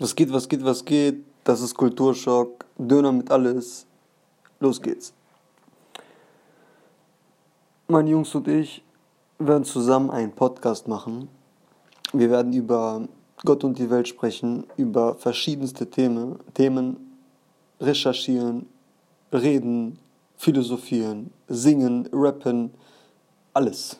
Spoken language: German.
Was geht, was geht, was geht? Das ist Kulturschock. Döner mit alles. Los geht's. Meine Jungs und ich werden zusammen einen Podcast machen. Wir werden über Gott und die Welt sprechen, über verschiedenste Themen, Themen recherchieren, reden, philosophieren, singen, rappen, alles.